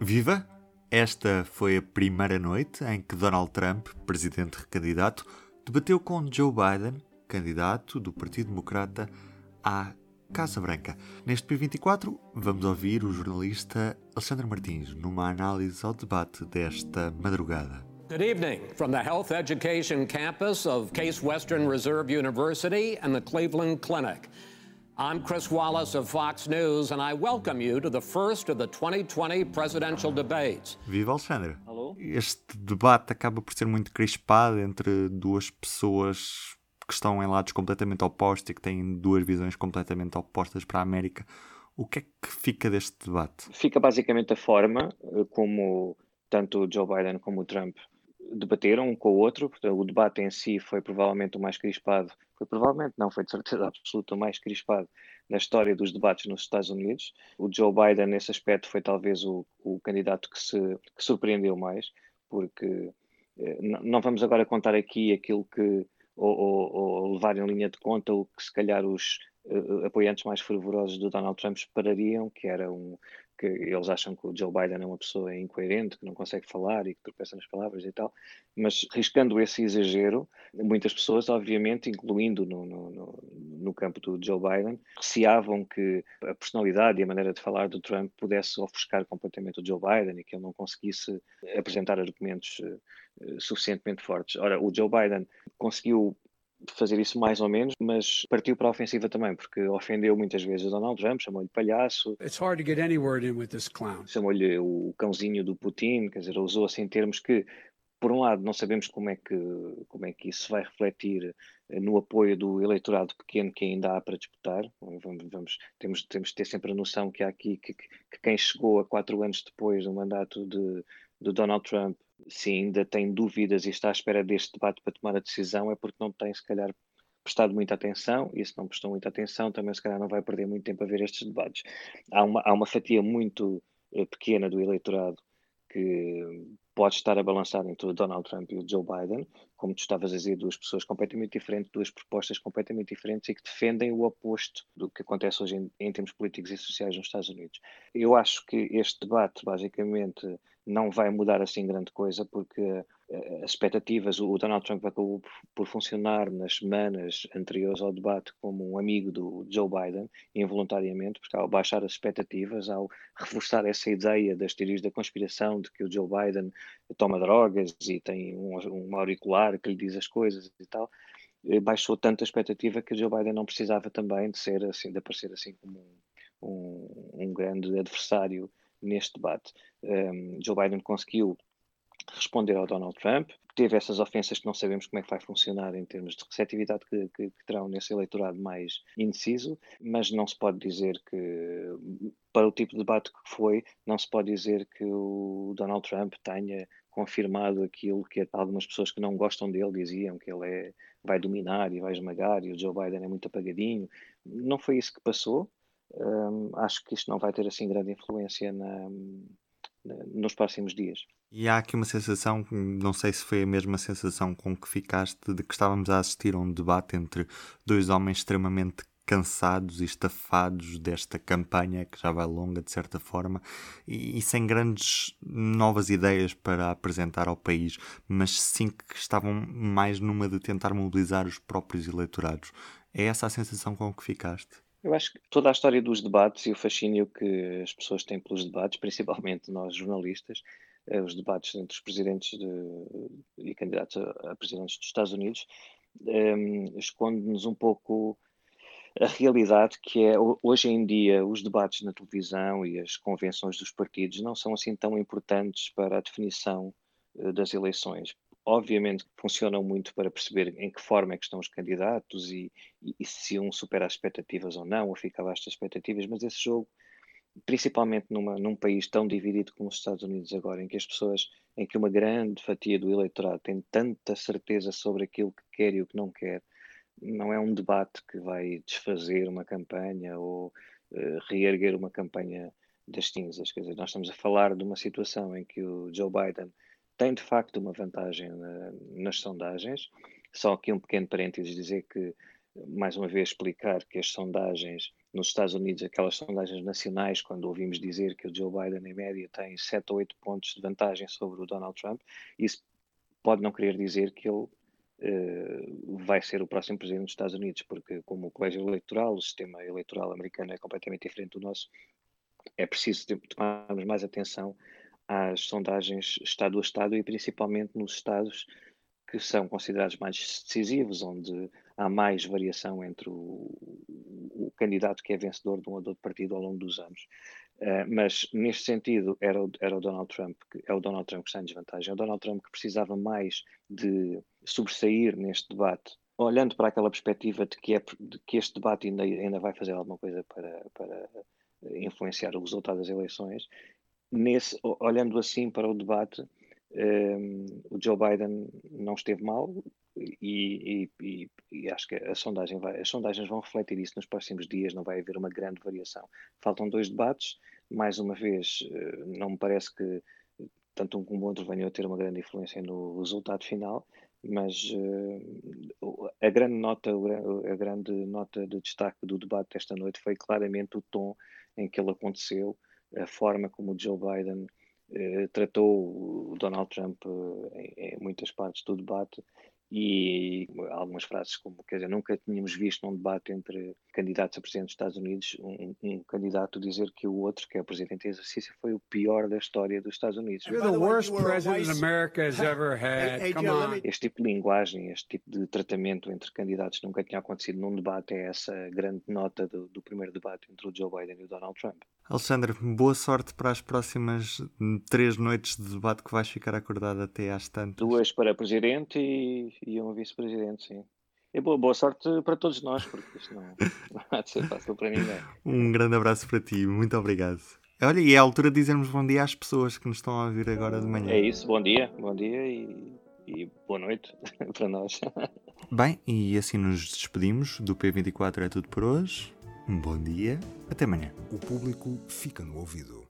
Viva! Esta foi a primeira noite em que Donald Trump, presidente recandidato, debateu com Joe Biden, candidato do Partido Democrata, à Casa Branca. Neste P24, vamos ouvir o jornalista Alexandre Martins numa análise ao debate desta madrugada. Good evening from the Health Education campus of Case Western Reserve University and the Cleveland Clinic. I'm Chris Wallace of Fox News, and I welcome you to the first of the 2020 presidential debates. Viva Alexandre! Alô? Este debate acaba por ser muito crispado entre duas pessoas que estão em lados completamente opostos e que têm duas visões completamente opostas para a América. O que é que fica deste debate? Fica basicamente a forma eh, como tanto o Joe Biden como o Trump debateram um com o outro. Portanto, o debate em si foi provavelmente o mais crispado foi provavelmente, não, foi de certeza absoluta o mais crispado na história dos debates nos Estados Unidos. O Joe Biden, nesse aspecto, foi talvez o, o candidato que se que surpreendeu mais, porque eh, não vamos agora contar aqui aquilo que, ou, ou, ou, levar em linha de conta o que se calhar os uh, apoiantes mais fervorosos do Donald Trump esperariam, que era um, que eles acham que o Joe Biden é uma pessoa incoerente, que não consegue falar e que tropeça nas palavras e tal, mas riscando esse exagero, muitas pessoas, obviamente, incluindo no, no, no campo do Joe Biden, receavam que a personalidade e a maneira de falar do Trump pudesse ofuscar completamente o Joe Biden e que ele não conseguisse apresentar argumentos uh, suficientemente fortes. Ora, o Joe Biden conseguiu fazer isso mais ou menos, mas partiu para a ofensiva também, porque ofendeu muitas vezes Donald Trump, chamou-lhe palhaço. It's hard to get any word in with this clown. Chamou-lhe o cãozinho do Putin, quer dizer, usou assim termos que por um lado, não sabemos como é que, como é que isso vai refletir eh, no apoio do eleitorado pequeno que ainda há para disputar. Vamos, vamos, temos, temos de ter sempre a noção que há aqui que, que quem chegou a quatro anos depois do mandato de, de Donald Trump se ainda tem dúvidas e está à espera deste debate para tomar a decisão, é porque não tem, se calhar, prestado muita atenção, e se não prestou muita atenção, também se calhar não vai perder muito tempo a ver estes debates. Há uma, há uma fatia muito uh, pequena do eleitorado que pode estar a balançar entre o Donald Trump e o Joe Biden, como tu estavas a dizer, duas pessoas completamente diferentes, duas propostas completamente diferentes e que defendem o oposto do que acontece hoje em, em termos políticos e sociais nos Estados Unidos. Eu acho que este debate, basicamente, não vai mudar assim grande coisa, porque as expectativas, o Donald Trump acabou por funcionar nas semanas anteriores ao debate como um amigo do Joe Biden, involuntariamente, porque ao baixar as expectativas, ao reforçar essa ideia das teorias da conspiração de que o Joe Biden toma drogas e tem um, um auricular que lhe diz as coisas e tal, eh, baixou tanta expectativa que o Joe Biden não precisava também de ser assim, de aparecer assim como um, um, grande adversário neste debate. Um, Joe Biden conseguiu responder ao Donald Trump, teve essas ofensas que não sabemos como é que vai funcionar em termos de receptividade que, que, que, terão nesse eleitorado mais indeciso, mas não se pode dizer que, para o tipo de debate que foi, não se pode dizer que o Donald Trump tenha confirmado aquilo que algumas pessoas que não gostam dele diziam, que ele é, vai dominar e vai esmagar e o Joe Biden é muito apagadinho. Não foi isso que passou um, acho que isto não vai ter assim grande influência na, nos próximos dias. E há aqui uma sensação, não sei se foi a mesma sensação com que ficaste, de que estávamos a assistir a um debate entre dois homens extremamente cansados e estafados desta campanha que já vai longa de certa forma e, e, sem grandes novas ideias para apresentar ao país, mas sim que estavam mais numa de tentar mobilizar os próprios eleitorados. É essa a sensação com que ficaste? Eu acho que toda a história dos debates e o fascínio que as pessoas têm pelos debates, principalmente nós jornalistas, eh, os debates entre os presidentes de, e candidatos a, presidentes dos Estados Unidos, um, ehm, esconde-nos um pouco a realidade que é hoje em dia os debates na televisão e as convenções dos partidos não são assim tão importantes para a definição uh, das eleições obviamente funcionam muito para perceber em que forma é que estão os candidatos e, e, e se um supera as expectativas ou não, ou fica abaixo das expectativas, mas esse jogo, principalmente numa, num país tão dividido como os Estados Unidos agora, em que as pessoas, em que uma grande fatia do eleitorado tem tanta certeza sobre aquilo que quer e o que não quer, não é um debate que vai desfazer uma campanha ou uh, reerguer uma campanha das cinzas. Quer dizer, nós estamos a falar de uma situação em que o Joe Biden tem de facto uma vantagem na, nas sondagens. Só aqui um pequeno parênteses dizer que, mais uma vez, explicar que as sondagens nos Estados Unidos, aquelas sondagens nacionais, quando ouvimos dizer que o Joe Biden, em média, tem 7 ou 8 pontos de vantagem sobre o Donald Trump, isso pode não querer dizer que ele uh, vai ser o próximo presidente dos Estados Unidos, porque, como o colégio eleitoral, o sistema eleitoral americano é completamente diferente do nosso, é preciso tomarmos mais atenção às sondagens Estado a Estado e principalmente nos Estados que são considerados mais decisivos, onde há mais variação entre o, o, candidato que é vencedor de um ou de outro partido ao longo dos anos. Uh, mas neste sentido era o, era o Donald Trump, que, é o Donald Trump que está em desvantagem. É o Donald Trump que precisava mais de sobressair neste debate, olhando para aquela perspectiva de que, é, de que este debate ainda, ainda vai fazer alguma coisa para, para influenciar o resultado das eleições. Nesse, olhando assim para o debate, um, o Joe Biden não esteve mal e, e, e, acho que sondagem vai, as sondagens vão refletir isso nos próximos dias, não vai haver uma grande variação. Faltam dois debates, mais uma vez, eh, não me parece que tanto um como o outro venham a ter uma grande influência no resultado final, mas uh, a grande nota, a grande nota de destaque do debate desta noite foi claramente o tom em que ele aconteceu, a forma como Joe Biden eh, tratou o Donald Trump eh, em, em, muitas partes do debate e algumas frases como, quer dizer, nunca tínhamos visto num debate entre candidatos a presidente dos Estados Unidos um, um candidato dizer que o outro, que é o presidente em exercício, foi o pior da história dos Estados Unidos. You're the worst president America has ever had. Come on. Este tipo de linguagem, este tipo de tratamento entre candidatos nunca tinha acontecido num debate, é essa grande nota do, do primeiro debate entre o Joe Biden e o Donald Trump. Alexandre, boa sorte para as próximas três noites de debate que vais ficar acordado até às tantas. Duas para presidente e, e um vice-presidente, sim. E boa, boa sorte para todos nós, porque isto não, não há de ser fácil para ninguém. Um grande abraço para ti, muito obrigado. Olha, e é a altura de dizermos bom dia às pessoas que nos estão a ouvir agora de manhã. É isso, bom dia, bom dia e, e boa noite para nós. Bem, e assim nos despedimos do P24 é tudo por hoje. Um bom dia, até amanhã. O público fica no ouvido.